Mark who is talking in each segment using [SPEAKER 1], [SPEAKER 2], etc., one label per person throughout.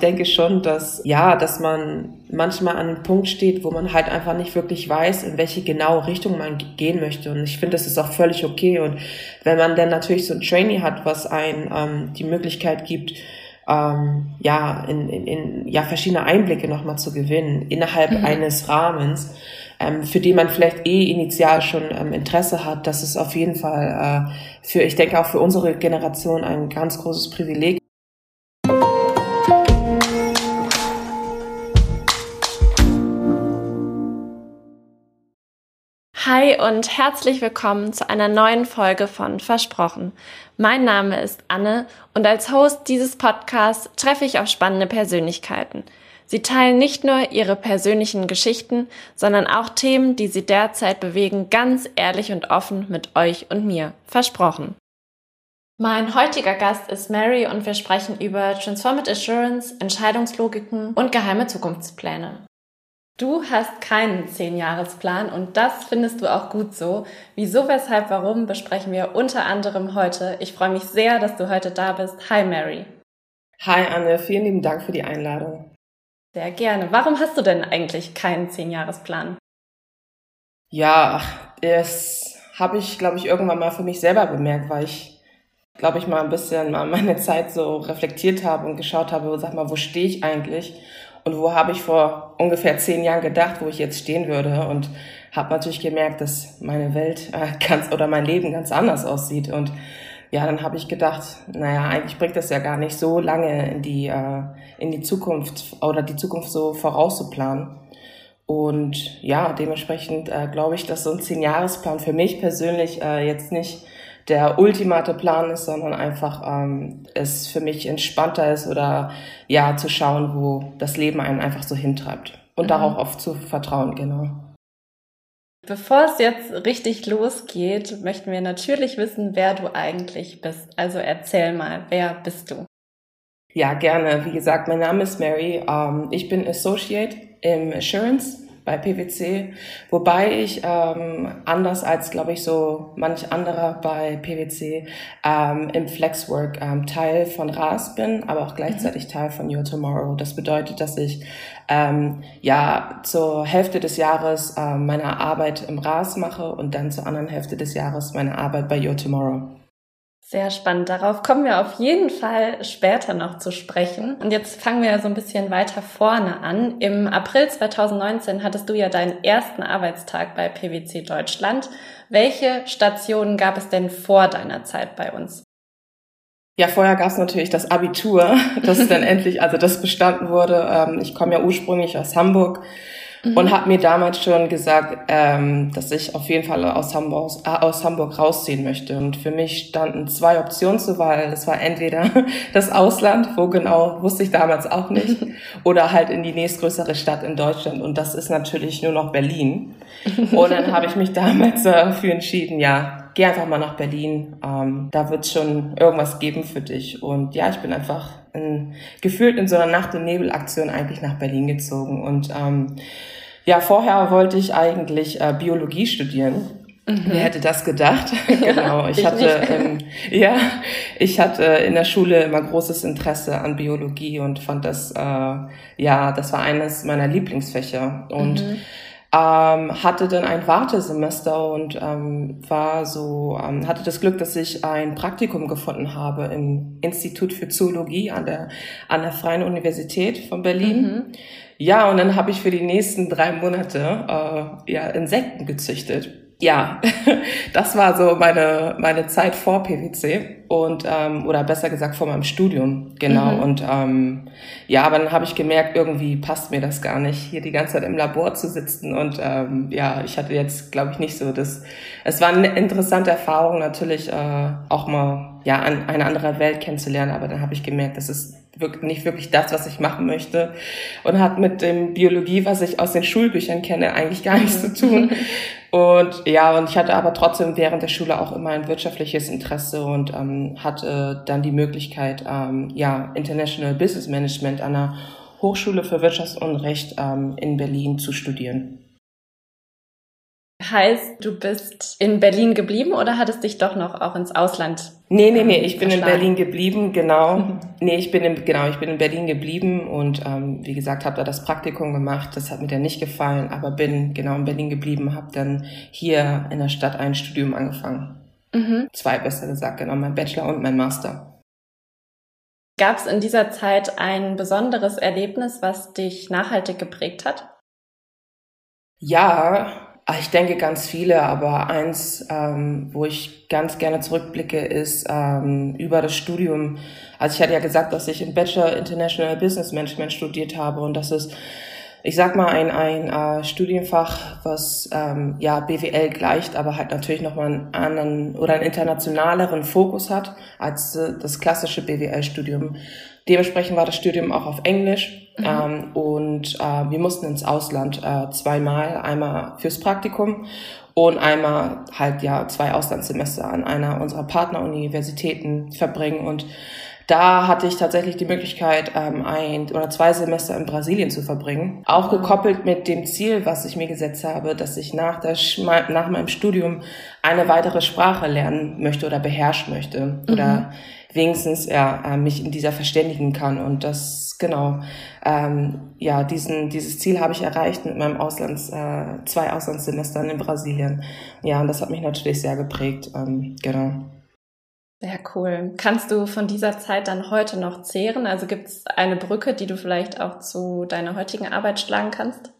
[SPEAKER 1] Ich denke schon, dass, ja, dass man manchmal an einem Punkt steht, wo man halt einfach nicht wirklich weiß, in welche genaue Richtung man gehen möchte. Und ich finde, das ist auch völlig okay. Und wenn man dann natürlich so ein Trainee hat, was einen ähm, die Möglichkeit gibt, ähm, ja, in, in, in ja, verschiedene Einblicke nochmal zu gewinnen innerhalb mhm. eines Rahmens, ähm, für den man vielleicht eh initial schon ähm, Interesse hat, das ist auf jeden Fall äh, für, ich denke auch für unsere Generation ein ganz großes Privileg.
[SPEAKER 2] Hi und herzlich willkommen zu einer neuen Folge von Versprochen. Mein Name ist Anne und als Host dieses Podcasts treffe ich auf spannende Persönlichkeiten. Sie teilen nicht nur ihre persönlichen Geschichten, sondern auch Themen, die sie derzeit bewegen, ganz ehrlich und offen mit euch und mir. Versprochen. Mein heutiger Gast ist Mary und wir sprechen über Transformative Assurance, Entscheidungslogiken und geheime Zukunftspläne. Du hast keinen Zehnjahresplan und das findest du auch gut so. Wieso, weshalb, warum besprechen wir unter anderem heute. Ich freue mich sehr, dass du heute da bist. Hi Mary.
[SPEAKER 1] Hi Anne, vielen lieben Dank für die Einladung.
[SPEAKER 2] Sehr gerne. Warum hast du denn eigentlich keinen Zehnjahresplan?
[SPEAKER 1] Ja, das habe ich, glaube ich, irgendwann mal für mich selber bemerkt, weil ich, glaube ich, mal ein bisschen mal meine Zeit so reflektiert habe und geschaut habe, sag mal, wo stehe ich eigentlich? Und wo habe ich vor ungefähr zehn Jahren gedacht, wo ich jetzt stehen würde und habe natürlich gemerkt, dass meine Welt äh, ganz oder mein Leben ganz anders aussieht und ja, dann habe ich gedacht, naja, eigentlich bringt das ja gar nicht so lange in die äh, in die Zukunft oder die Zukunft so vorauszuplanen. Und ja, dementsprechend äh, glaube ich, dass so ein Zehn-Jahres-Plan für mich persönlich äh, jetzt nicht der ultimate Plan ist, sondern einfach ähm, es für mich entspannter ist oder ja zu schauen, wo das Leben einen einfach so hintreibt und mhm. darauf oft zu vertrauen, genau.
[SPEAKER 2] Bevor es jetzt richtig losgeht, möchten wir natürlich wissen, wer du eigentlich bist. Also erzähl mal, wer bist du?
[SPEAKER 1] Ja, gerne. Wie gesagt, mein Name ist Mary. Ähm, ich bin Associate im Assurance bei PwC, wobei ich ähm, anders als, glaube ich, so manch anderer bei PwC ähm, im Flexwork ähm, Teil von RAS bin, aber auch gleichzeitig mhm. Teil von Your Tomorrow. Das bedeutet, dass ich ähm, ja zur Hälfte des Jahres ähm, meine Arbeit im RAS mache und dann zur anderen Hälfte des Jahres meine Arbeit bei Your Tomorrow.
[SPEAKER 2] Sehr spannend. Darauf kommen wir auf jeden Fall später noch zu sprechen. Und jetzt fangen wir so ein bisschen weiter vorne an. Im April 2019 hattest du ja deinen ersten Arbeitstag bei PwC Deutschland. Welche Stationen gab es denn vor deiner Zeit bei uns?
[SPEAKER 1] Ja, vorher gab es natürlich das Abitur, das dann endlich, also das bestanden wurde. Ähm, ich komme ja ursprünglich aus Hamburg mhm. und habe mir damals schon gesagt, ähm, dass ich auf jeden Fall aus Hamburg, äh, aus Hamburg rausziehen möchte. Und für mich standen zwei Optionen zur Wahl. Das war entweder das Ausland, wo genau, wusste ich damals auch nicht, oder halt in die nächstgrößere Stadt in Deutschland. Und das ist natürlich nur noch Berlin. Und dann habe ich mich damals äh, für entschieden, ja, geh einfach mal nach Berlin. Ähm, da wird schon irgendwas geben für dich. Und ja, ich bin einfach in, gefühlt in so einer Nacht- und Nebelaktion eigentlich nach Berlin gezogen. Und ähm, ja, vorher wollte ich eigentlich äh, Biologie studieren. Mhm. Wer hätte das gedacht? genau. Ich, ich hatte, ähm, ja, ich hatte in der Schule immer großes Interesse an Biologie und fand das, äh, ja, das war eines meiner Lieblingsfächer. Und mhm ähm, hatte dann ein Wartesemester und ähm, war so, ähm, hatte das Glück, dass ich ein Praktikum gefunden habe im Institut für Zoologie an der, an der Freien Universität von Berlin. Mhm. Ja, und dann habe ich für die nächsten drei Monate äh, ja, Insekten gezüchtet ja, das war so meine, meine Zeit vor PwC und ähm, oder besser gesagt vor meinem Studium, genau. Mhm. Und ähm, ja, aber dann habe ich gemerkt, irgendwie passt mir das gar nicht, hier die ganze Zeit im Labor zu sitzen. Und ähm, ja, ich hatte jetzt, glaube ich, nicht so das. Es war eine interessante Erfahrung, natürlich äh, auch mal ja an eine andere Welt kennenzulernen, aber dann habe ich gemerkt, das ist nicht wirklich das, was ich machen möchte und hat mit dem Biologie, was ich aus den Schulbüchern kenne, eigentlich gar nichts zu tun. Und ja, und ich hatte aber trotzdem während der Schule auch immer ein wirtschaftliches Interesse und ähm, hatte dann die Möglichkeit, ähm, ja, International Business Management an der Hochschule für Wirtschaftsunrecht ähm, in Berlin zu studieren.
[SPEAKER 2] Heißt, du bist in Berlin geblieben oder hattest dich doch noch auch ins Ausland?
[SPEAKER 1] Nee, nee, nee, ich bin in Berlin geblieben, genau. Mhm. Nee, ich bin in, genau, ich bin in Berlin geblieben und ähm, wie gesagt, habe da das Praktikum gemacht. Das hat mir dann nicht gefallen, aber bin genau in Berlin geblieben, habe dann hier in der Stadt ein Studium angefangen. Mhm. Zwei besser gesagt, genau, mein Bachelor und mein Master.
[SPEAKER 2] Gab es in dieser Zeit ein besonderes Erlebnis, was dich nachhaltig geprägt hat?
[SPEAKER 1] Ja, ich denke ganz viele, aber eins, ähm, wo ich ganz gerne zurückblicke, ist ähm, über das Studium. Also ich hatte ja gesagt, dass ich im Bachelor International Business Management studiert habe und das ist, ich sag mal, ein, ein äh, Studienfach, was ähm, ja BWL gleicht, aber halt natürlich nochmal einen anderen oder einen internationaleren Fokus hat als äh, das klassische BWL-Studium. Dementsprechend war das Studium auch auf Englisch mhm. ähm, und äh, wir mussten ins Ausland äh, zweimal, einmal fürs Praktikum und einmal halt ja zwei Auslandssemester an einer unserer Partneruniversitäten verbringen und da hatte ich tatsächlich die Möglichkeit, ähm, ein oder zwei Semester in Brasilien zu verbringen. Auch gekoppelt mit dem Ziel, was ich mir gesetzt habe, dass ich nach, der, nach meinem Studium eine weitere Sprache lernen möchte oder beherrschen möchte. Oder mhm wenigstens ja, äh, mich in dieser verständigen kann. Und das, genau, ähm, ja, diesen, dieses Ziel habe ich erreicht mit meinem Auslands, äh, zwei Auslandssemestern in Brasilien. Ja, und das hat mich natürlich sehr geprägt, ähm, genau.
[SPEAKER 2] Sehr cool. Kannst du von dieser Zeit dann heute noch zehren? Also gibt es eine Brücke, die du vielleicht auch zu deiner heutigen Arbeit schlagen kannst?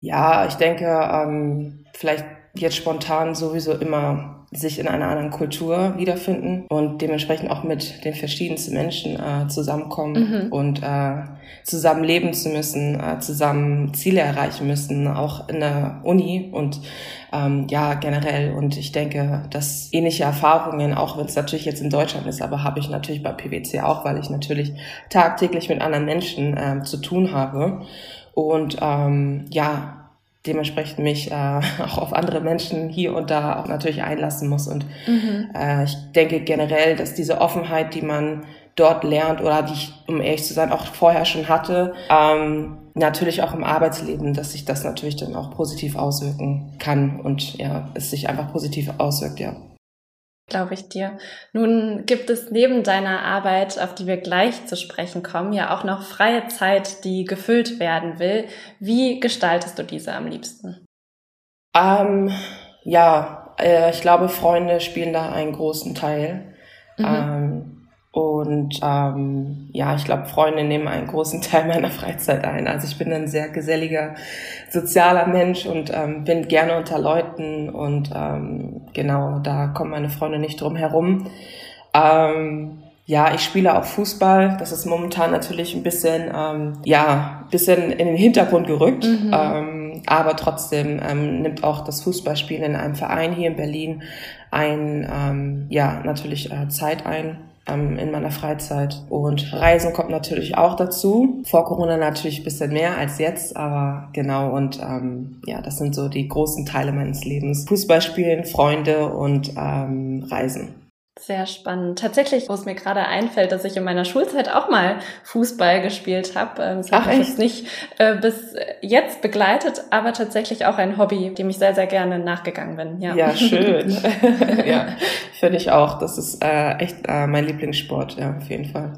[SPEAKER 1] Ja, ich denke, ähm, vielleicht jetzt spontan sowieso immer sich in einer anderen Kultur wiederfinden und dementsprechend auch mit den verschiedensten Menschen äh, zusammenkommen mhm. und äh, zusammen leben zu müssen, äh, zusammen Ziele erreichen müssen, auch in der Uni und ähm, ja generell. Und ich denke, dass ähnliche Erfahrungen, auch wenn es natürlich jetzt in Deutschland ist, aber habe ich natürlich bei PwC auch, weil ich natürlich tagtäglich mit anderen Menschen äh, zu tun habe. Und ähm, ja, dementsprechend mich äh, auch auf andere Menschen hier und da auch natürlich einlassen muss. Und mhm. äh, ich denke generell, dass diese Offenheit, die man dort lernt oder die ich, um ehrlich zu sein, auch vorher schon hatte, ähm, natürlich auch im Arbeitsleben, dass sich das natürlich dann auch positiv auswirken kann und ja, es sich einfach positiv auswirkt, ja.
[SPEAKER 2] Glaube ich dir. Nun gibt es neben deiner Arbeit, auf die wir gleich zu sprechen kommen, ja auch noch freie Zeit, die gefüllt werden will. Wie gestaltest du diese am liebsten?
[SPEAKER 1] Ähm, ja, äh, ich glaube, Freunde spielen da einen großen Teil. Mhm. Ähm, und ähm, ja, ich glaube, Freunde nehmen einen großen Teil meiner Freizeit ein. Also ich bin ein sehr geselliger, sozialer Mensch und ähm, bin gerne unter Leuten und ähm, genau, da kommen meine Freunde nicht drum herum. Ähm, ja, ich spiele auch Fußball. Das ist momentan natürlich ein bisschen, ähm, ja, bisschen in den Hintergrund gerückt. Mhm. Ähm, aber trotzdem ähm, nimmt auch das Fußballspielen in einem Verein hier in Berlin ein, ähm, ja, natürlich äh, Zeit ein ähm, in meiner Freizeit. Und Reisen kommt natürlich auch dazu. Vor Corona natürlich ein bisschen mehr als jetzt, aber genau. Und ähm, ja, das sind so die großen Teile meines Lebens. Fußball spielen, Freunde und ähm, Reisen.
[SPEAKER 2] Sehr spannend. Tatsächlich, wo es mir gerade einfällt, dass ich in meiner Schulzeit auch mal Fußball gespielt habe. Ähm, das habe ich jetzt nicht äh, bis jetzt begleitet, aber tatsächlich auch ein Hobby, dem ich sehr, sehr gerne nachgegangen bin.
[SPEAKER 1] Ja, ja schön. ja, finde ich auch. Das ist äh, echt äh, mein Lieblingssport, ja, auf jeden Fall.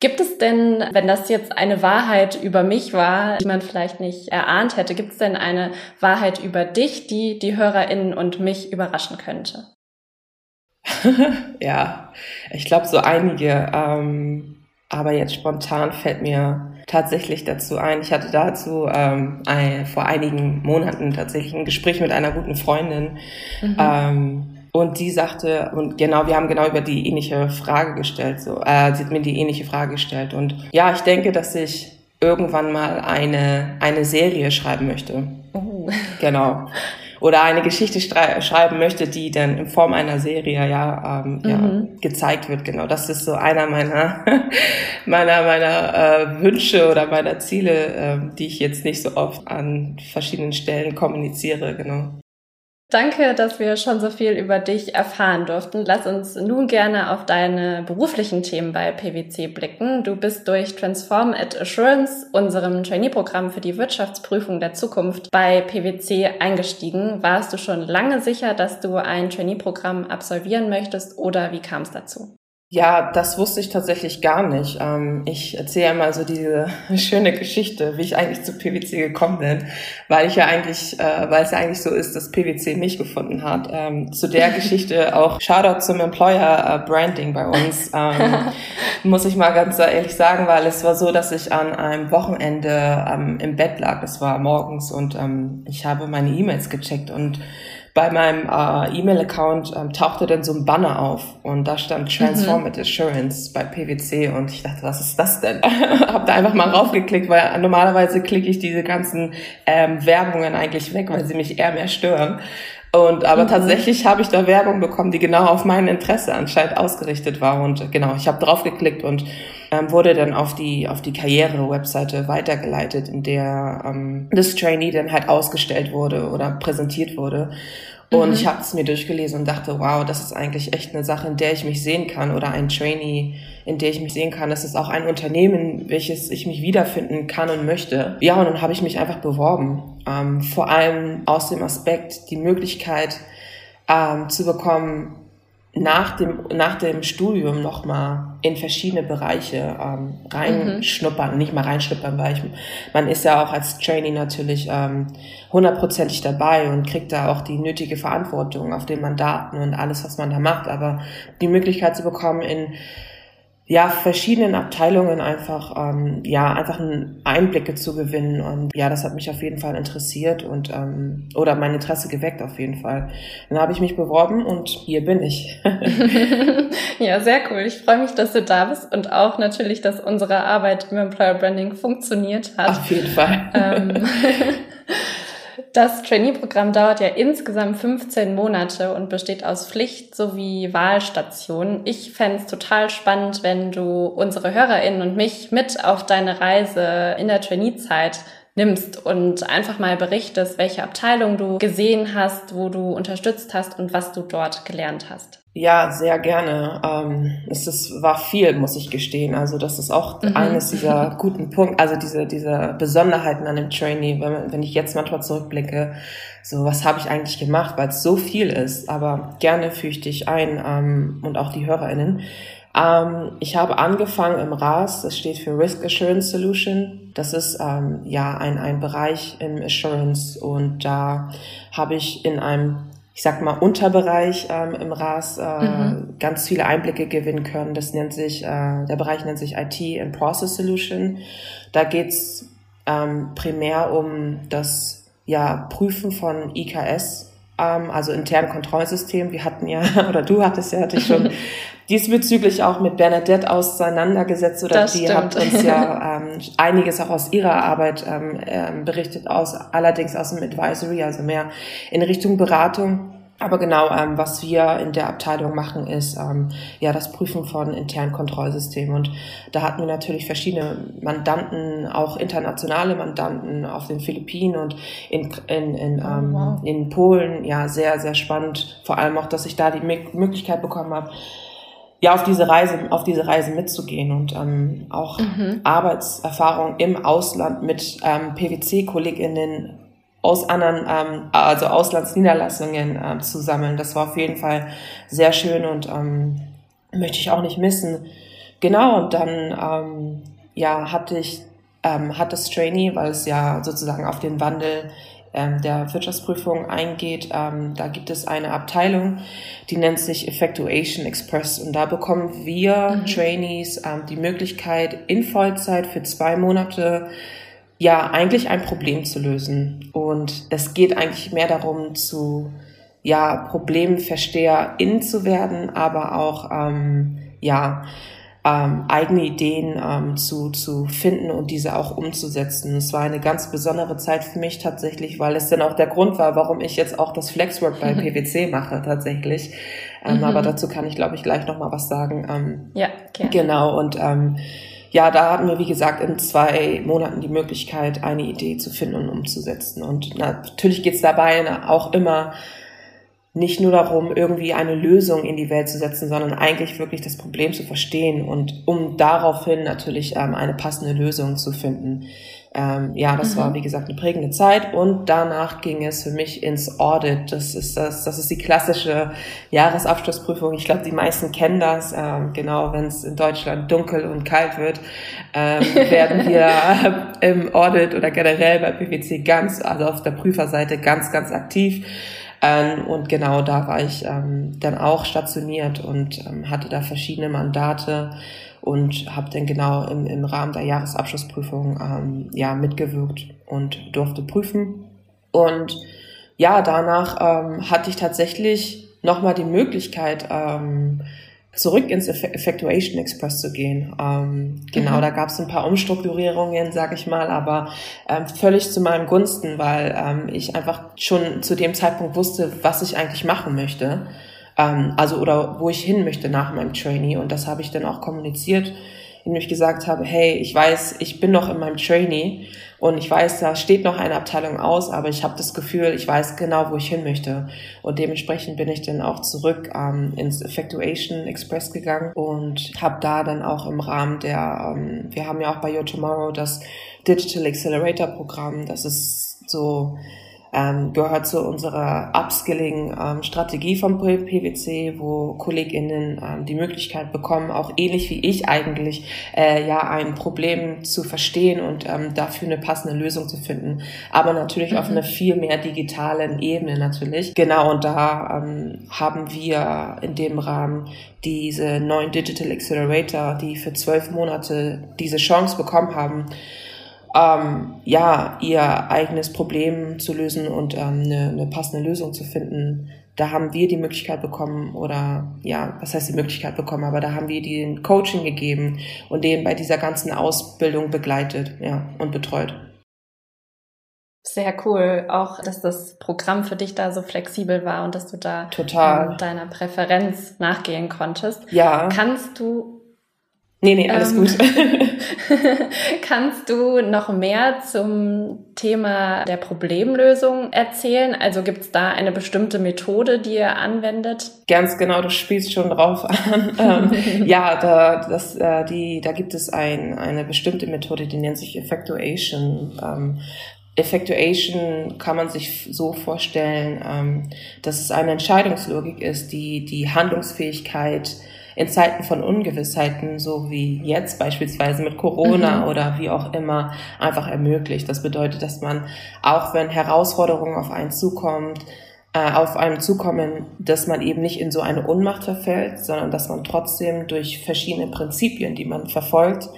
[SPEAKER 2] Gibt es denn, wenn das jetzt eine Wahrheit über mich war, die man vielleicht nicht erahnt hätte, gibt es denn eine Wahrheit über dich, die die HörerInnen und mich überraschen könnte?
[SPEAKER 1] ja, ich glaube so einige. Ähm, aber jetzt spontan fällt mir tatsächlich dazu ein. Ich hatte dazu ähm, ein, vor einigen Monaten tatsächlich ein Gespräch mit einer guten Freundin. Mhm. Ähm, und die sagte, und genau, wir haben genau über die ähnliche Frage gestellt. So, äh, sie hat mir die ähnliche Frage gestellt. Und ja, ich denke, dass ich irgendwann mal eine, eine Serie schreiben möchte. Oh. Genau oder eine Geschichte schreiben möchte, die dann in Form einer Serie ja, ähm, mhm. ja gezeigt wird. Genau, das ist so einer meiner meiner meiner äh, Wünsche oder meiner Ziele, äh, die ich jetzt nicht so oft an verschiedenen Stellen kommuniziere. Genau.
[SPEAKER 2] Danke, dass wir schon so viel über dich erfahren durften. Lass uns nun gerne auf deine beruflichen Themen bei PwC blicken. Du bist durch Transform at Assurance, unserem Trainee-Programm für die Wirtschaftsprüfung der Zukunft, bei PwC eingestiegen. Warst du schon lange sicher, dass du ein Trainee-Programm absolvieren möchtest oder wie kam es dazu?
[SPEAKER 1] Ja, das wusste ich tatsächlich gar nicht. Ähm, ich erzähle mal so diese schöne Geschichte, wie ich eigentlich zu PwC gekommen bin, weil ich ja eigentlich, äh, weil es ja eigentlich so ist, dass PwC mich gefunden hat. Ähm, zu der Geschichte auch Shoutout zum Employer äh, Branding bei uns. Ähm, muss ich mal ganz ehrlich sagen, weil es war so, dass ich an einem Wochenende im Bett lag. Es war morgens und ich habe meine E-Mails gecheckt und bei meinem äh, E-Mail-Account ähm, tauchte dann so ein Banner auf und da stand Transformative mhm. Assurance bei PwC und ich dachte, was ist das denn? Hab da einfach mal raufgeklickt, weil normalerweise klicke ich diese ganzen ähm, Werbungen eigentlich weg, weil sie mich eher mehr stören. Und aber mhm. tatsächlich habe ich da Werbung bekommen, die genau auf mein Interesse anscheinend ausgerichtet war. Und genau, ich habe draufgeklickt und ähm, wurde dann auf die auf die Karriere-Webseite weitergeleitet, in der ähm, das Trainee dann halt ausgestellt wurde oder präsentiert wurde. Und mhm. ich habe es mir durchgelesen und dachte, wow, das ist eigentlich echt eine Sache, in der ich mich sehen kann oder ein Trainee, in der ich mich sehen kann. Das ist auch ein Unternehmen, welches ich mich wiederfinden kann und möchte. Ja, und dann habe ich mich einfach beworben. Ähm, vor allem aus dem Aspekt, die Möglichkeit ähm, zu bekommen, nach dem, nach dem Studium nochmal in verschiedene Bereiche ähm, reinschnuppern, mhm. nicht mal reinschnuppern, weil ich, man ist ja auch als Trainee natürlich ähm, hundertprozentig dabei und kriegt da auch die nötige Verantwortung auf den Mandaten und alles, was man da macht. Aber die Möglichkeit zu bekommen, in ja, verschiedenen Abteilungen einfach, ähm, ja, einfach Einblicke zu gewinnen. Und ja, das hat mich auf jeden Fall interessiert und ähm, oder mein Interesse geweckt auf jeden Fall. Dann habe ich mich beworben und hier bin ich.
[SPEAKER 2] ja, sehr cool. Ich freue mich, dass du da bist und auch natürlich, dass unsere Arbeit im Employer Branding funktioniert hat.
[SPEAKER 1] Auf jeden Fall. Ähm,
[SPEAKER 2] Das Trainee-Programm dauert ja insgesamt 15 Monate und besteht aus Pflicht- sowie Wahlstationen. Ich fände es total spannend, wenn du unsere HörerInnen und mich mit auf deine Reise in der Trainee-Zeit nimmst und einfach mal berichtest, welche Abteilung du gesehen hast, wo du unterstützt hast und was du dort gelernt hast.
[SPEAKER 1] Ja, sehr gerne. Ähm, es ist, war viel, muss ich gestehen. Also das ist auch mhm. eines dieser guten Punkte, also diese, diese Besonderheiten an dem Trainee, wenn, wenn ich jetzt manchmal zurückblicke, so was habe ich eigentlich gemacht, weil es so viel ist. Aber gerne führe ich dich ein ähm, und auch die HörerInnen. Ähm, ich habe angefangen im RAS, das steht für Risk Assurance Solution. Das ist ähm, ja ein, ein Bereich im Assurance und da habe ich in einem ich sag mal, Unterbereich ähm, im RAS äh, mhm. ganz viele Einblicke gewinnen können. Das nennt sich, äh, der Bereich nennt sich IT and Process Solution. Da geht's ähm, primär um das ja, Prüfen von IKS, ähm, also internen Kontrollsystemen. Wir hatten ja, oder du hattest ja, hatte ich schon diesbezüglich auch mit Bernadette auseinandergesetzt oder das die stimmt. hat uns ja ähm, einiges auch aus ihrer Arbeit ähm, ähm, berichtet, aus allerdings aus dem Advisory, also mehr in Richtung Beratung. Aber genau, ähm, was wir in der Abteilung machen, ist ähm, ja das Prüfen von internen Kontrollsystemen. Und da hatten wir natürlich verschiedene Mandanten, auch internationale Mandanten auf den Philippinen und in, in, in, oh, ähm, wow. in Polen. Ja, sehr, sehr spannend. Vor allem auch, dass ich da die Möglichkeit bekommen habe, ja, auf diese Reise, auf diese Reise mitzugehen und ähm, auch mhm. Arbeitserfahrung im Ausland mit ähm, PwC-KollegInnen aus anderen, ähm, also Auslandsniederlassungen ähm, zu sammeln. Das war auf jeden Fall sehr schön und ähm, möchte ich auch nicht missen. Genau, und dann ähm, ja, hatte ich, ähm, hat das Trainee, weil es ja sozusagen auf den Wandel ähm, der Wirtschaftsprüfung eingeht. Ähm, da gibt es eine Abteilung, die nennt sich Effectuation Express und da bekommen wir mhm. Trainees ähm, die Möglichkeit, in Vollzeit für zwei Monate ja eigentlich ein Problem zu lösen. Und es geht eigentlich mehr darum, zu ja, Problemversteherin zu werden, aber auch ähm, ja, ähm, eigene Ideen ähm, zu, zu finden und diese auch umzusetzen. Es war eine ganz besondere Zeit für mich tatsächlich, weil es dann auch der Grund war, warum ich jetzt auch das Flexwork bei PwC mache tatsächlich. Ähm, mhm. Aber dazu kann ich, glaube ich, gleich noch mal was sagen. Ähm, ja, gerne. Genau, und ähm, ja, da hatten wir, wie gesagt, in zwei Monaten die Möglichkeit, eine Idee zu finden und umzusetzen. Und natürlich geht's dabei auch immer nicht nur darum, irgendwie eine Lösung in die Welt zu setzen, sondern eigentlich wirklich das Problem zu verstehen und um daraufhin natürlich ähm, eine passende Lösung zu finden. Ähm, ja, das mhm. war, wie gesagt, eine prägende Zeit und danach ging es für mich ins Audit. Das ist das, das ist die klassische Jahresabschlussprüfung. Ich glaube, die meisten kennen das. Ähm, genau, wenn es in Deutschland dunkel und kalt wird, ähm, werden wir im Audit oder generell bei PwC ganz, also auf der Prüferseite ganz, ganz aktiv. Ähm, und genau da war ich ähm, dann auch stationiert und ähm, hatte da verschiedene Mandate und habe dann genau im, im Rahmen der Jahresabschlussprüfung ähm, ja mitgewirkt und durfte prüfen. Und ja, danach ähm, hatte ich tatsächlich nochmal die Möglichkeit, ähm, zurück ins Effectuation Express zu gehen. Ähm, genau, mhm. da gab es ein paar Umstrukturierungen, sage ich mal, aber ähm, völlig zu meinem Gunsten, weil ähm, ich einfach schon zu dem Zeitpunkt wusste, was ich eigentlich machen möchte. Ähm, also oder wo ich hin möchte nach meinem Trainee. Und das habe ich dann auch kommuniziert, indem ich gesagt habe, hey, ich weiß, ich bin noch in meinem Trainee und ich weiß, da steht noch eine Abteilung aus, aber ich habe das Gefühl, ich weiß genau, wo ich hin möchte. Und dementsprechend bin ich dann auch zurück ähm, ins Effectuation Express gegangen und habe da dann auch im Rahmen der, ähm, wir haben ja auch bei Your Tomorrow das Digital Accelerator Programm, das ist so ähm, gehört zu unserer Upskilling-Strategie ähm, vom PwC, wo KollegInnen ähm, die Möglichkeit bekommen, auch ähnlich wie ich eigentlich, äh, ja, ein Problem zu verstehen und ähm, dafür eine passende Lösung zu finden. Aber natürlich mhm. auf einer viel mehr digitalen Ebene natürlich. Genau, und da ähm, haben wir in dem Rahmen diese neuen Digital Accelerator, die für zwölf Monate diese Chance bekommen haben, ähm, ja, ihr eigenes Problem zu lösen und ähm, eine, eine passende Lösung zu finden. Da haben wir die Möglichkeit bekommen oder ja, was heißt die Möglichkeit bekommen, aber da haben wir den Coaching gegeben und den bei dieser ganzen Ausbildung begleitet, ja, und betreut.
[SPEAKER 2] Sehr cool, auch dass das Programm für dich da so flexibel war und dass du da
[SPEAKER 1] Total.
[SPEAKER 2] Ähm, deiner Präferenz nachgehen konntest.
[SPEAKER 1] Ja.
[SPEAKER 2] Kannst du
[SPEAKER 1] Nee, nee, alles ähm, gut.
[SPEAKER 2] kannst du noch mehr zum Thema der Problemlösung erzählen? Also gibt es da eine bestimmte Methode, die ihr anwendet?
[SPEAKER 1] Ganz genau, du spielst schon drauf an. ähm, ja, da, das, äh, die, da gibt es ein, eine bestimmte Methode, die nennt sich Effectuation. Ähm, Effectuation kann man sich so vorstellen, ähm, dass es eine Entscheidungslogik ist, die die Handlungsfähigkeit in Zeiten von Ungewissheiten, so wie jetzt beispielsweise mit Corona mhm. oder wie auch immer, einfach ermöglicht. Das bedeutet, dass man, auch wenn Herausforderungen auf einen zukommt, äh, auf einem zukommen, dass man eben nicht in so eine Unmacht verfällt, sondern dass man trotzdem durch verschiedene Prinzipien, die man verfolgt,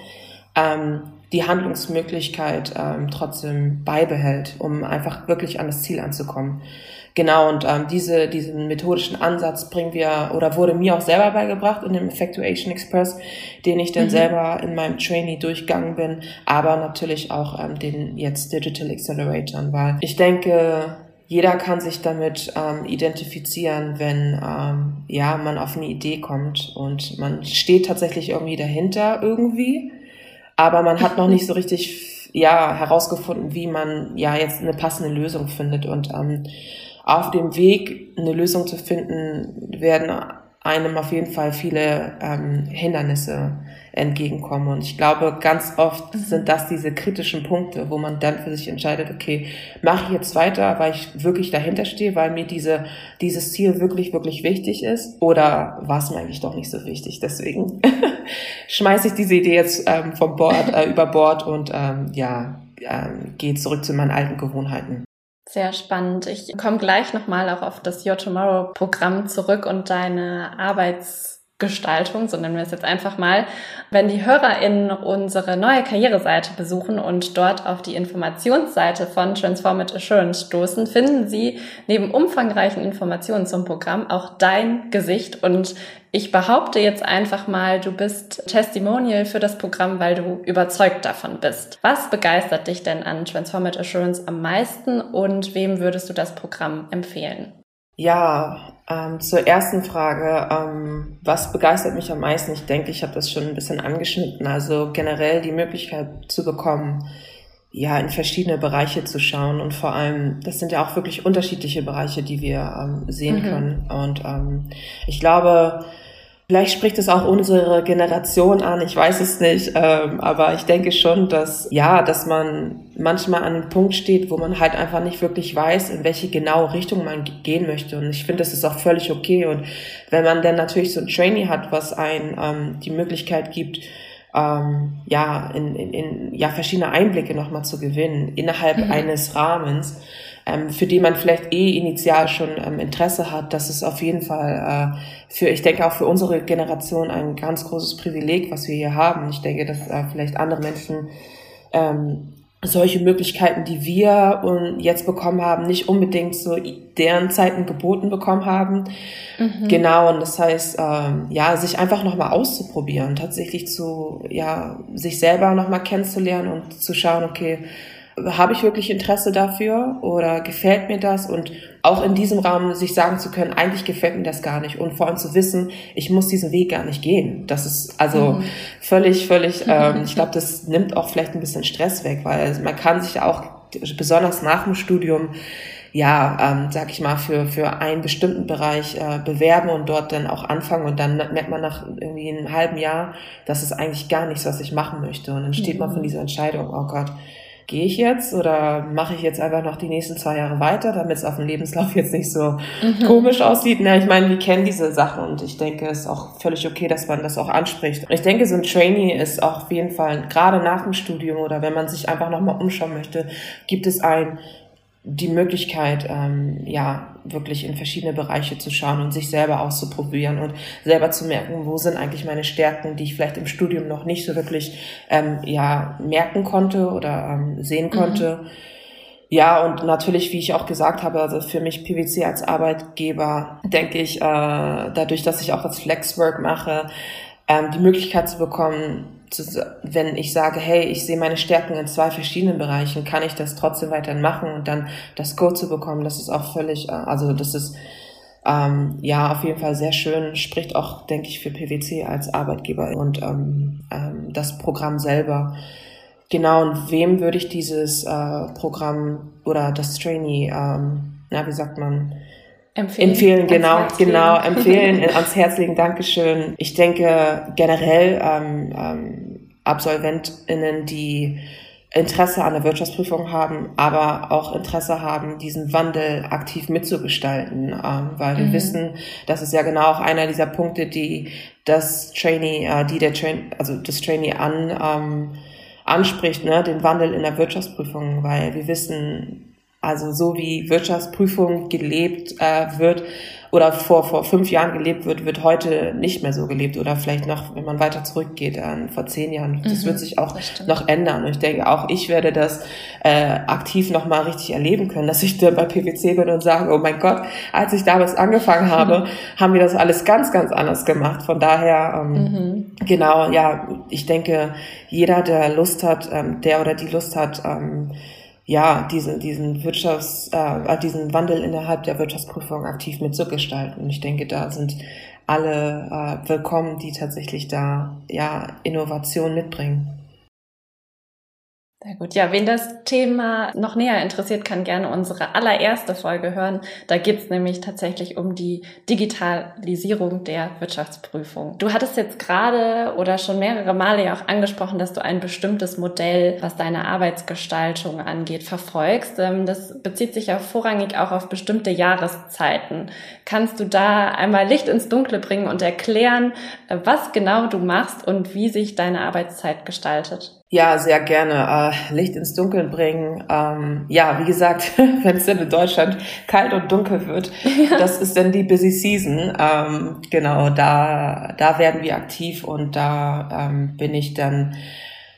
[SPEAKER 1] ähm, die Handlungsmöglichkeit ähm, trotzdem beibehält, um einfach wirklich an das Ziel anzukommen. Genau, und ähm, diese, diesen methodischen Ansatz bringen wir oder wurde mir auch selber beigebracht in dem Effectuation Express, den ich dann mhm. selber in meinem Trainee durchgegangen bin, aber natürlich auch ähm, den jetzt Digital Accelerator, weil ich denke, jeder kann sich damit ähm, identifizieren, wenn ähm, ja man auf eine Idee kommt und man steht tatsächlich irgendwie dahinter irgendwie, aber man hat noch nicht so richtig ja herausgefunden, wie man ja jetzt eine passende Lösung findet und ähm, auf dem Weg, eine Lösung zu finden, werden einem auf jeden Fall viele ähm, Hindernisse entgegenkommen. Und ich glaube, ganz oft mhm. sind das diese kritischen Punkte, wo man dann für sich entscheidet, okay, mache ich jetzt weiter, weil ich wirklich dahinter stehe, weil mir diese, dieses Ziel wirklich, wirklich wichtig ist? Oder war es mir eigentlich doch nicht so wichtig? Deswegen schmeiße ich diese Idee jetzt ähm, vom Bord, äh, über Bord und ähm, ja, ähm, gehe zurück zu meinen alten Gewohnheiten.
[SPEAKER 2] Sehr spannend. Ich komme gleich nochmal auch auf das Your Tomorrow Programm zurück und deine Arbeitsgestaltung, so nennen wir es jetzt einfach mal. Wenn die HörerInnen unsere neue Karriereseite besuchen und dort auf die Informationsseite von Transformative Assurance stoßen, finden sie neben umfangreichen Informationen zum Programm auch dein Gesicht und ich behaupte jetzt einfach mal, du bist Testimonial für das Programm, weil du überzeugt davon bist. Was begeistert dich denn an Transformative Assurance am meisten und wem würdest du das Programm empfehlen?
[SPEAKER 1] Ja, ähm, zur ersten Frage, ähm, was begeistert mich am meisten? Ich denke, ich habe das schon ein bisschen angeschnitten. Also generell die Möglichkeit zu bekommen, ja, in verschiedene Bereiche zu schauen und vor allem, das sind ja auch wirklich unterschiedliche Bereiche, die wir ähm, sehen mhm. können. Und ähm, ich glaube, Vielleicht spricht es auch unsere Generation an, ich weiß es nicht, ähm, aber ich denke schon, dass ja, dass man manchmal an einem Punkt steht, wo man halt einfach nicht wirklich weiß, in welche genaue Richtung man gehen möchte. Und ich finde, das ist auch völlig okay. Und wenn man dann natürlich so ein Trainee hat, was einen ähm, die Möglichkeit gibt, ähm, ja, in, in, in ja, verschiedene Einblicke nochmal zu gewinnen innerhalb mhm. eines Rahmens, für die man vielleicht eh initial schon ähm, Interesse hat, das ist auf jeden Fall äh, für, ich denke auch für unsere Generation ein ganz großes Privileg, was wir hier haben. Ich denke, dass äh, vielleicht andere Menschen ähm, solche Möglichkeiten, die wir und jetzt bekommen haben, nicht unbedingt zu deren Zeiten geboten bekommen haben. Mhm. Genau, und das heißt, ähm, ja, sich einfach nochmal auszuprobieren, tatsächlich zu, ja, sich selber nochmal kennenzulernen und zu schauen, okay, habe ich wirklich Interesse dafür oder gefällt mir das und auch in diesem Rahmen sich sagen zu können, eigentlich gefällt mir das gar nicht und vor allem zu wissen, ich muss diesen Weg gar nicht gehen. Das ist also mhm. völlig, völlig, ähm, ich glaube, das nimmt auch vielleicht ein bisschen Stress weg, weil man kann sich auch besonders nach dem Studium ja, ähm, sag ich mal, für, für einen bestimmten Bereich äh, bewerben und dort dann auch anfangen und dann merkt man nach irgendwie einem halben Jahr, das ist eigentlich gar nichts, was ich machen möchte. Und dann steht mhm. man von dieser Entscheidung, oh Gott, gehe ich jetzt oder mache ich jetzt einfach noch die nächsten zwei Jahre weiter, damit es auf dem Lebenslauf jetzt nicht so mhm. komisch aussieht. Na, ich meine, wir kennen diese Sachen und ich denke, es ist auch völlig okay, dass man das auch anspricht. Und ich denke, so ein Trainee ist auch auf jeden Fall, gerade nach dem Studium oder wenn man sich einfach nochmal umschauen möchte, gibt es ein die Möglichkeit, ähm, ja, wirklich in verschiedene Bereiche zu schauen und sich selber auszuprobieren und selber zu merken, wo sind eigentlich meine Stärken, die ich vielleicht im Studium noch nicht so wirklich ähm, ja, merken konnte oder ähm, sehen mhm. konnte. Mhm. Ja, und natürlich, wie ich auch gesagt habe, also für mich PwC als Arbeitgeber, denke ich, äh, dadurch, dass ich auch das Flexwork mache, ähm, die Möglichkeit zu bekommen, wenn ich sage, hey, ich sehe meine Stärken in zwei verschiedenen Bereichen, kann ich das trotzdem weiterhin machen und dann das Go zu bekommen, das ist auch völlig, äh, also das ist ähm, ja auf jeden Fall sehr schön, spricht auch, denke ich, für PwC als Arbeitgeber und ähm, ähm, das Programm selber. Genau, und wem würde ich dieses äh, Programm oder das Trainee, ähm, na, wie sagt man, Empfehlen, empfehlen genau, genau, empfehlen, ans Herz legen, Dankeschön. Ich denke generell ähm, ähm, AbsolventInnen, die Interesse an der Wirtschaftsprüfung haben, aber auch Interesse haben, diesen Wandel aktiv mitzugestalten, ähm, weil wir mhm. wissen, das ist ja genau auch einer dieser Punkte, die das Trainee, äh, die der Train, also das Trainee an ähm, anspricht, ne, den Wandel in der Wirtschaftsprüfung, weil wir wissen, also so wie Wirtschaftsprüfung gelebt äh, wird oder vor, vor fünf Jahren gelebt wird, wird heute nicht mehr so gelebt oder vielleicht noch, wenn man weiter zurückgeht, äh, vor zehn Jahren. Das mhm, wird sich auch noch ändern. Und ich denke, auch ich werde das äh, aktiv nochmal richtig erleben können, dass ich da bei PwC bin und sage, oh mein Gott, als ich damals angefangen habe, haben wir das alles ganz, ganz anders gemacht. Von daher, ähm, mhm. genau, ja, ich denke, jeder, der Lust hat, ähm, der oder die Lust hat, ähm, ja, diesen, diesen Wirtschafts, äh, diesen Wandel innerhalb der Wirtschaftsprüfung aktiv mitzugestalten. Und ich denke, da sind alle äh, willkommen, die tatsächlich da ja Innovation mitbringen.
[SPEAKER 2] Sehr gut. Ja, wen das Thema noch näher interessiert, kann gerne unsere allererste Folge hören. Da geht's nämlich tatsächlich um die Digitalisierung der Wirtschaftsprüfung. Du hattest jetzt gerade oder schon mehrere Male ja auch angesprochen, dass du ein bestimmtes Modell, was deine Arbeitsgestaltung angeht, verfolgst. Ähm, das bezieht sich ja vorrangig auch auf bestimmte Jahreszeiten. Kannst du da einmal Licht ins Dunkle bringen und erklären, äh, was genau du machst und wie sich deine Arbeitszeit gestaltet?
[SPEAKER 1] Ja, sehr gerne. Äh, Licht ins Dunkeln bringen. Ähm, ja, wie gesagt, wenn es dann in Deutschland kalt und dunkel wird, ja. das ist dann die Busy Season. Ähm, genau, da, da werden wir aktiv und da ähm, bin ich dann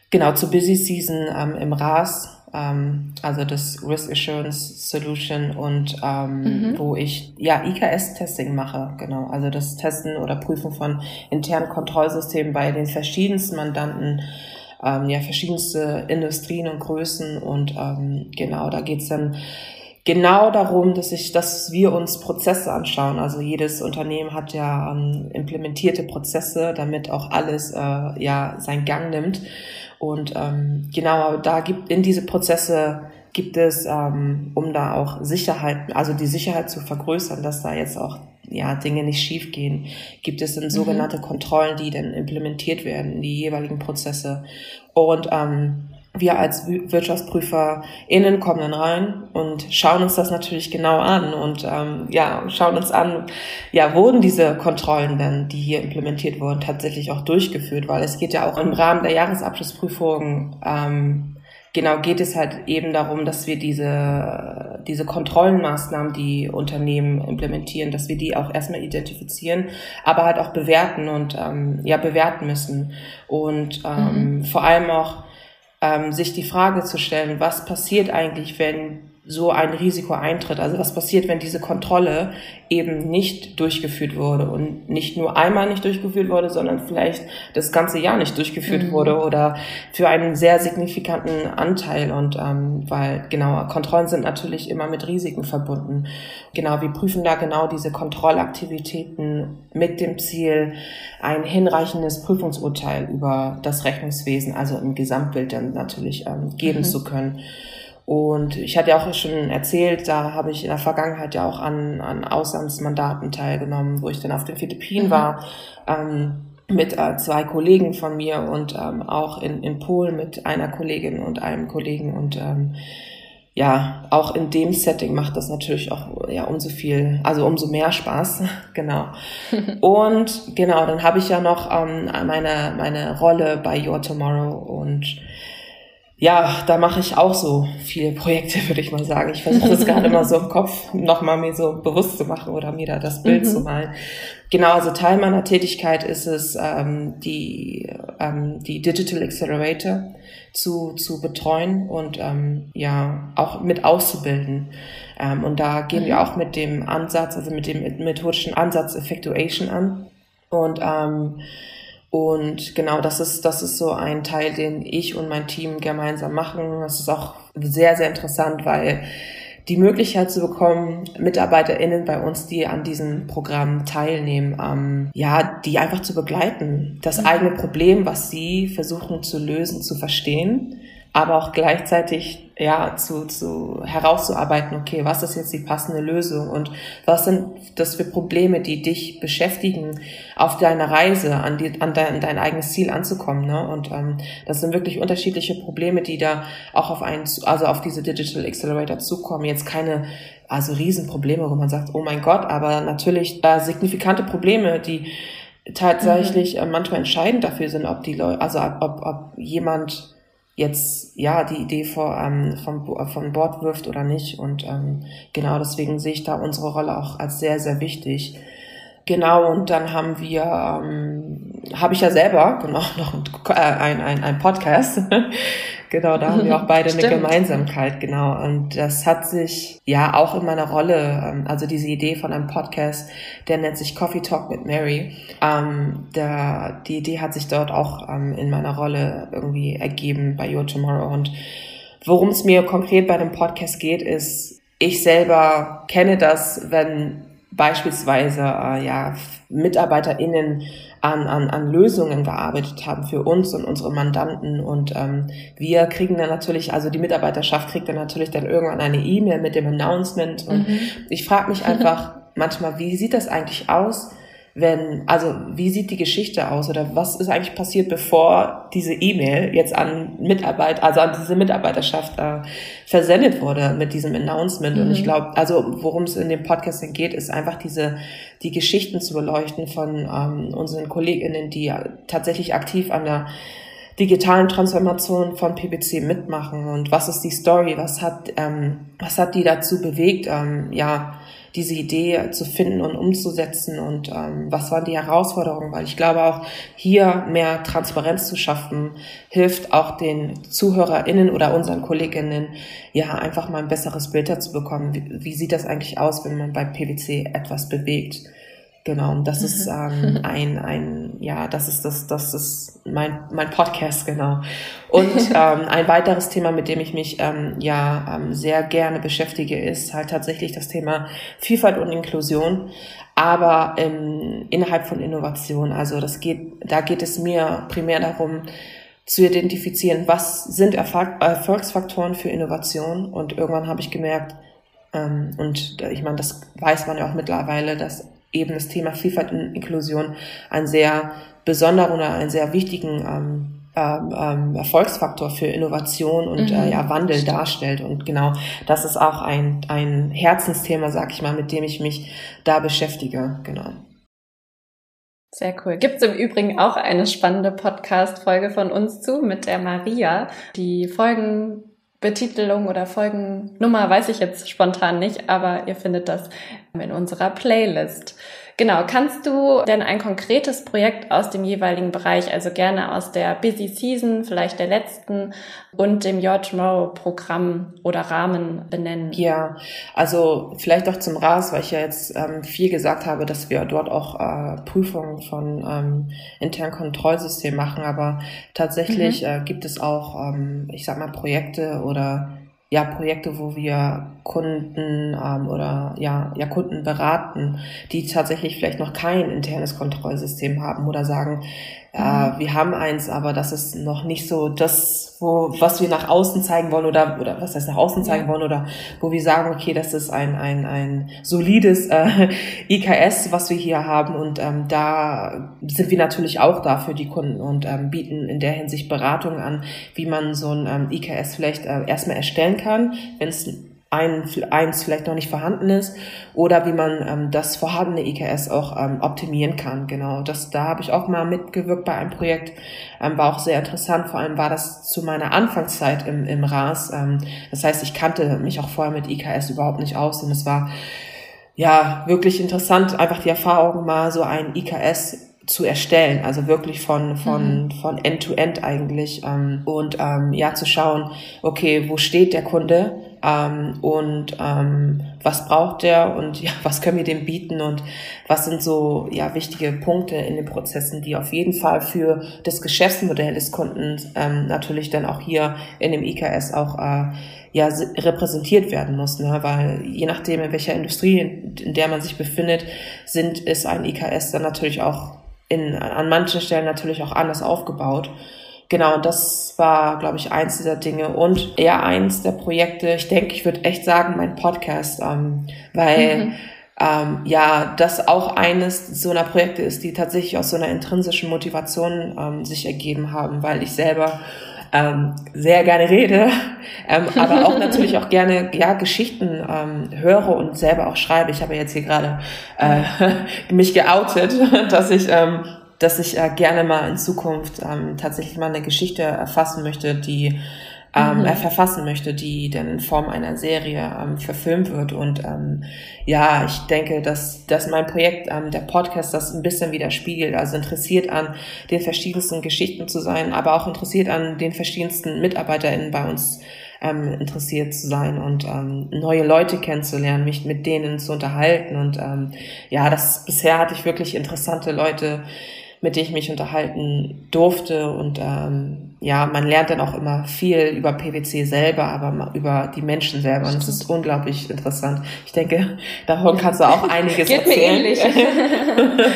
[SPEAKER 1] genau zur Busy Season ähm, im RAS, ähm, also das Risk Assurance Solution und ähm, mhm. wo ich ja IKS-Testing mache, genau, also das Testen oder Prüfen von internen Kontrollsystemen bei den verschiedensten Mandanten ähm, ja verschiedenste Industrien und Größen und ähm, genau, da geht's dann genau darum, dass ich, dass wir uns Prozesse anschauen. Also jedes Unternehmen hat ja ähm, implementierte Prozesse, damit auch alles äh, ja seinen Gang nimmt. Und ähm, genau, da gibt in diese Prozesse gibt es, ähm, um da auch Sicherheit, also die Sicherheit zu vergrößern, dass da jetzt auch ja, Dinge nicht schiefgehen, gibt es dann mhm. sogenannte mhm. Kontrollen, die dann implementiert werden in die jeweiligen Prozesse. Und ähm, wir als WirtschaftsprüferInnen kommen dann rein und schauen uns das natürlich genau an und ähm, ja, schauen uns an, ja, wurden diese Kontrollen denn, die hier implementiert wurden, tatsächlich auch durchgeführt, weil es geht ja auch im Rahmen der Jahresabschlussprüfung ähm, genau geht es halt eben darum, dass wir diese, diese Kontrollenmaßnahmen, die Unternehmen implementieren, dass wir die auch erstmal identifizieren, aber halt auch bewerten und ähm, ja, bewerten müssen. Und ähm, mhm. vor allem auch ähm, sich die Frage zu stellen, was passiert eigentlich, wenn so ein Risiko eintritt. Also was passiert, wenn diese Kontrolle eben nicht durchgeführt wurde und nicht nur einmal nicht durchgeführt wurde, sondern vielleicht das ganze Jahr nicht durchgeführt mhm. wurde oder für einen sehr signifikanten Anteil. Und ähm, weil genau, Kontrollen sind natürlich immer mit Risiken verbunden. Genau, wir prüfen da genau diese Kontrollaktivitäten mit dem Ziel, ein hinreichendes Prüfungsurteil über das Rechnungswesen, also im Gesamtbild dann natürlich ähm, geben mhm. zu können. Und ich hatte ja auch schon erzählt, da habe ich in der Vergangenheit ja auch an, an Auslandsmandaten teilgenommen, wo ich dann auf den Philippinen mhm. war, ähm, mit äh, zwei Kollegen von mir und ähm, auch in, in Polen mit einer Kollegin und einem Kollegen und ähm, ja, auch in dem Setting macht das natürlich auch ja umso viel, also umso mehr Spaß, genau. und genau, dann habe ich ja noch ähm, meine meine Rolle bei Your Tomorrow und ja, da mache ich auch so viele Projekte, würde ich mal sagen. Ich versuche das gerade immer so im Kopf nochmal mir so bewusst zu machen oder mir da das Bild mhm. zu malen. Genau, also Teil meiner Tätigkeit ist es, ähm, die, ähm, die Digital Accelerator zu, zu betreuen und ähm, ja auch mit auszubilden. Ähm, und da gehen mhm. wir auch mit dem Ansatz, also mit dem methodischen Ansatz Effectuation an. Und ähm, und genau, das ist, das ist so ein Teil, den ich und mein Team gemeinsam machen. Das ist auch sehr, sehr interessant, weil die Möglichkeit zu bekommen, MitarbeiterInnen bei uns, die an diesem Programm teilnehmen, ähm, ja, die einfach zu begleiten, das eigene Problem, was sie versuchen zu lösen, zu verstehen aber auch gleichzeitig ja zu, zu herauszuarbeiten, okay, was ist jetzt die passende Lösung und was sind das für Probleme, die dich beschäftigen auf deiner Reise an, die, an dein, dein eigenes Ziel anzukommen. Ne? Und ähm, das sind wirklich unterschiedliche Probleme, die da auch auf einen, also auf diese Digital Accelerator zukommen. Jetzt keine also Riesenprobleme, wo man sagt, oh mein Gott, aber natürlich äh, signifikante Probleme, die tatsächlich mhm. äh, manchmal entscheidend dafür sind, ob die Leute, also ob, ob jemand jetzt ja die Idee vor, ähm, vom, vom Bord wirft oder nicht. Und ähm, genau deswegen sehe ich da unsere Rolle auch als sehr, sehr wichtig. Genau, und dann haben wir, ähm, habe ich ja selber genau noch ein, ein, ein Podcast. genau, da haben wir auch beide eine Gemeinsamkeit, genau. Und das hat sich ja auch in meiner Rolle, ähm, also diese Idee von einem Podcast, der nennt sich Coffee Talk mit Mary. Ähm, der, die Idee hat sich dort auch ähm, in meiner Rolle irgendwie ergeben bei Your Tomorrow. Und worum es mir konkret bei dem Podcast geht, ist, ich selber kenne das, wenn beispielsweise äh, ja, MitarbeiterInnen an, an, an Lösungen gearbeitet haben für uns und unsere Mandanten. Und ähm, wir kriegen dann natürlich, also die Mitarbeiterschaft kriegt dann natürlich dann irgendwann eine E-Mail mit dem Announcement. Und mhm. ich frage mich einfach manchmal, wie sieht das eigentlich aus? Wenn, also wie sieht die Geschichte aus oder was ist eigentlich passiert, bevor diese E-Mail jetzt an Mitarbeit, also an diese Mitarbeiterschaft äh, versendet wurde mit diesem Announcement. Mhm. Und ich mhm. glaube, also worum es in dem Podcast geht, ist einfach diese, die Geschichten zu beleuchten von ähm, unseren KollegInnen, die tatsächlich aktiv an der digitalen Transformation von PPC mitmachen und was ist die Story, was hat, ähm, was hat die dazu bewegt, ähm, ja, diese Idee zu finden und umzusetzen und ähm, was waren die Herausforderungen, weil ich glaube auch hier mehr Transparenz zu schaffen, hilft auch den ZuhörerInnen oder unseren KollegInnen ja einfach mal ein besseres Bild dazu bekommen. Wie, wie sieht das eigentlich aus, wenn man bei PwC etwas bewegt? Genau, und das ist ähm, ein, ein, ja, das ist das, das ist mein, mein Podcast, genau. Und ähm, ein weiteres Thema, mit dem ich mich ähm, ja ähm, sehr gerne beschäftige, ist halt tatsächlich das Thema Vielfalt und Inklusion, aber ähm, innerhalb von Innovation. Also das geht, da geht es mir primär darum, zu identifizieren, was sind Erfolgsfaktoren für Innovation. Und irgendwann habe ich gemerkt, ähm, und ich meine, das weiß man ja auch mittlerweile, dass eben das Thema Vielfalt und Inklusion ein sehr besonderer oder einen sehr wichtigen ähm, ähm, ähm, Erfolgsfaktor für Innovation und äh, mhm. äh, ja, Wandel darstellt. Und genau das ist auch ein, ein Herzensthema, sag ich mal, mit dem ich mich da beschäftige. Genau.
[SPEAKER 2] Sehr cool. Gibt es im Übrigen auch eine spannende Podcast-Folge von uns zu mit der Maria. Die Folgenbetitelung oder Folgennummer weiß ich jetzt spontan nicht, aber ihr findet das in unserer Playlist. Genau, kannst du denn ein konkretes Projekt aus dem jeweiligen Bereich, also gerne aus der Busy Season, vielleicht der letzten und dem Your Tomorrow Programm oder Rahmen benennen?
[SPEAKER 1] Ja, also vielleicht auch zum RAS, weil ich ja jetzt ähm, viel gesagt habe, dass wir dort auch äh, Prüfungen von ähm, internen Kontrollsystemen machen, aber tatsächlich mhm. äh, gibt es auch, ähm, ich sag mal, Projekte oder ja, Projekte, wo wir Kunden ähm, oder ja, ja, Kunden beraten, die tatsächlich vielleicht noch kein internes Kontrollsystem haben oder sagen, äh, mhm. wir haben eins, aber das ist noch nicht so das, wo, was wir nach außen zeigen wollen oder, oder was heißt nach außen zeigen wollen oder wo wir sagen, okay, das ist ein, ein, ein solides äh, IKS, was wir hier haben und ähm, da sind wir natürlich auch da für die Kunden und ähm, bieten in der Hinsicht Beratung an, wie man so ein ähm, IKS vielleicht äh, erstmal erstellen kann, wenn es ein, eins vielleicht noch nicht vorhanden ist oder wie man ähm, das vorhandene IKS auch ähm, optimieren kann. Genau, das da habe ich auch mal mitgewirkt bei einem Projekt, ähm, war auch sehr interessant. Vor allem war das zu meiner Anfangszeit im, im RAS. Ähm, das heißt, ich kannte mich auch vorher mit IKS überhaupt nicht aus und es war ja wirklich interessant, einfach die Erfahrung mal so ein IKS zu erstellen, also wirklich von von mhm. von End to End eigentlich ähm, und ähm, ja zu schauen, okay, wo steht der Kunde ähm, und ähm, was braucht der und ja, was können wir dem bieten und was sind so ja wichtige Punkte in den Prozessen, die auf jeden Fall für das Geschäftsmodell des Kunden ähm, natürlich dann auch hier in dem IKS auch äh, ja repräsentiert werden muss, ne? weil je nachdem in welcher Industrie in der man sich befindet, sind ist ein IKS dann natürlich auch in, an manchen Stellen natürlich auch anders aufgebaut. Genau, das war, glaube ich, eins dieser Dinge und eher eins der Projekte. Ich denke, ich würde echt sagen, mein Podcast, ähm, weil mhm. ähm, ja, das auch eines so einer Projekte ist, die tatsächlich aus so einer intrinsischen Motivation ähm, sich ergeben haben, weil ich selber ähm, sehr gerne rede, ähm, aber auch natürlich auch gerne ja Geschichten ähm, höre und selber auch schreibe. Ich habe jetzt hier gerade äh, mich geoutet, dass ich ähm, dass ich äh, gerne mal in Zukunft ähm, tatsächlich mal eine Geschichte erfassen möchte, die ähm, mhm. er verfassen möchte, die dann in Form einer Serie ähm, verfilmt wird. Und ähm, ja, ich denke, dass, dass mein Projekt, ähm, der Podcast, das ein bisschen widerspiegelt. Also interessiert an den verschiedensten Geschichten zu sein, aber auch interessiert an den verschiedensten MitarbeiterInnen bei uns ähm, interessiert zu sein und ähm, neue Leute kennenzulernen, mich mit denen zu unterhalten. Und ähm, ja, das bisher hatte ich wirklich interessante Leute mit denen ich mich unterhalten durfte. Und ähm, ja, man lernt dann auch immer viel über PwC selber, aber über die Menschen selber. Und es ist unglaublich interessant. Ich denke, davon kannst du auch einiges Geht erzählen. Mir ähnlich.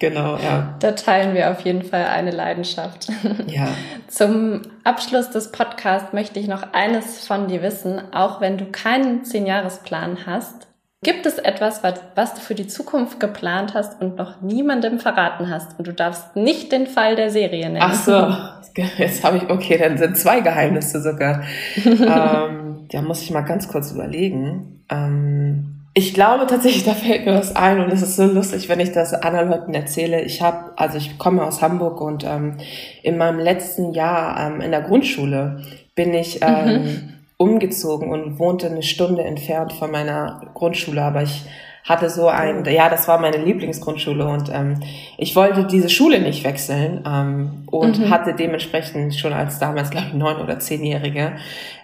[SPEAKER 1] genau, ja.
[SPEAKER 2] Da teilen wir auf jeden Fall eine Leidenschaft. Ja. Zum Abschluss des Podcasts möchte ich noch eines von dir wissen. Auch wenn du keinen Zehn-Jahres-Plan hast, Gibt es etwas, was, was, du für die Zukunft geplant hast und noch niemandem verraten hast? Und du darfst nicht den Fall der Serie nennen.
[SPEAKER 1] Ach so, jetzt habe ich, okay, dann sind zwei Geheimnisse sogar. ähm, da muss ich mal ganz kurz überlegen. Ähm, ich glaube tatsächlich, da fällt mir was ein und es ist so lustig, wenn ich das anderen Leuten erzähle. Ich habe, also ich komme aus Hamburg und ähm, in meinem letzten Jahr ähm, in der Grundschule bin ich ähm, mhm umgezogen und wohnte eine Stunde entfernt von meiner Grundschule, aber ich hatte so ein, ja, das war meine Lieblingsgrundschule und ähm, ich wollte diese Schule nicht wechseln ähm, und mhm. hatte dementsprechend schon als damals, glaube ich, neun- oder zehnjährige,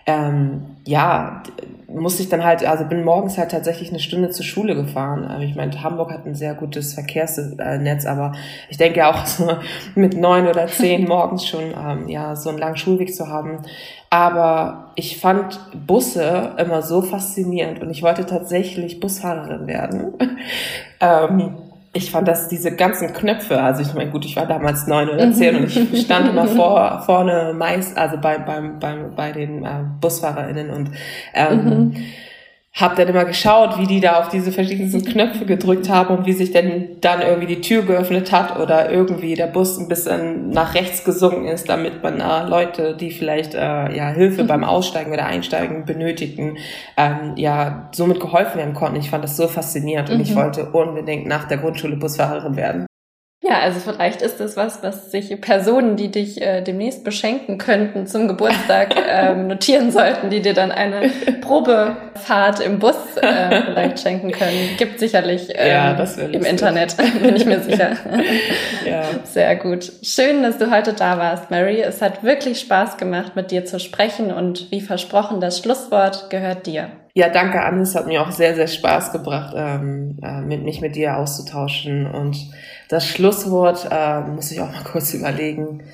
[SPEAKER 1] ähm, ja, musste ich dann halt, also bin morgens halt tatsächlich eine Stunde zur Schule gefahren. Also ich meine, Hamburg hat ein sehr gutes Verkehrsnetz, aber ich denke auch so mit neun oder zehn morgens schon, ähm, ja, so einen langen Schulweg zu haben, aber ich fand Busse immer so faszinierend und ich wollte tatsächlich Busfahrerin werden. ähm, ich fand dass diese ganzen Knöpfe, also ich meine, gut, ich war damals neun oder zehn und ich stand immer vor, vorne meist, also bei, beim, beim, bei den äh, BusfahrerInnen und ähm, mhm habe dann immer geschaut, wie die da auf diese verschiedensten Knöpfe gedrückt haben und wie sich denn dann irgendwie die Tür geöffnet hat oder irgendwie der Bus ein bisschen nach rechts gesunken ist, damit man äh, Leute, die vielleicht äh, ja Hilfe beim Aussteigen oder Einsteigen benötigten, ähm, ja somit geholfen werden konnten. Ich fand das so faszinierend und ich mhm. wollte unbedingt nach der Grundschule Busfahrerin werden.
[SPEAKER 2] Ja, also vielleicht ist es was, was sich Personen, die dich äh, demnächst beschenken könnten zum Geburtstag, ähm, notieren sollten, die dir dann eine Probefahrt im Bus äh, vielleicht schenken können. Gibt sicherlich ähm, ja, das im lustig. Internet, bin ich mir sicher. ja. Sehr gut. Schön, dass du heute da warst, Mary. Es hat wirklich Spaß gemacht, mit dir zu sprechen und wie versprochen, das Schlusswort gehört dir.
[SPEAKER 1] Ja, danke, Anne. Es hat mir auch sehr, sehr Spaß gebracht, ähm, äh, mit, mich mit dir auszutauschen. Und das Schlusswort äh, muss ich auch mal kurz überlegen.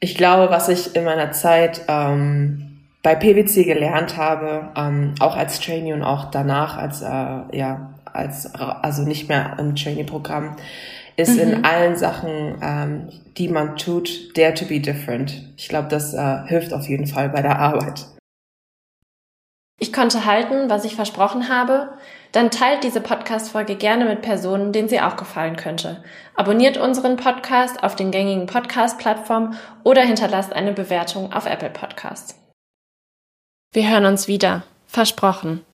[SPEAKER 1] Ich glaube, was ich in meiner Zeit ähm, bei PwC gelernt habe, ähm, auch als Trainee und auch danach als äh, ja als also nicht mehr im Trainee-Programm, ist mhm. in allen Sachen, ähm, die man tut, dare to be different. Ich glaube, das äh, hilft auf jeden Fall bei der Arbeit.
[SPEAKER 2] Ich konnte halten, was ich versprochen habe. Dann teilt diese Podcast-Folge gerne mit Personen, denen sie auch gefallen könnte. Abonniert unseren Podcast auf den gängigen Podcast-Plattformen oder hinterlasst eine Bewertung auf Apple Podcasts. Wir hören uns wieder. Versprochen.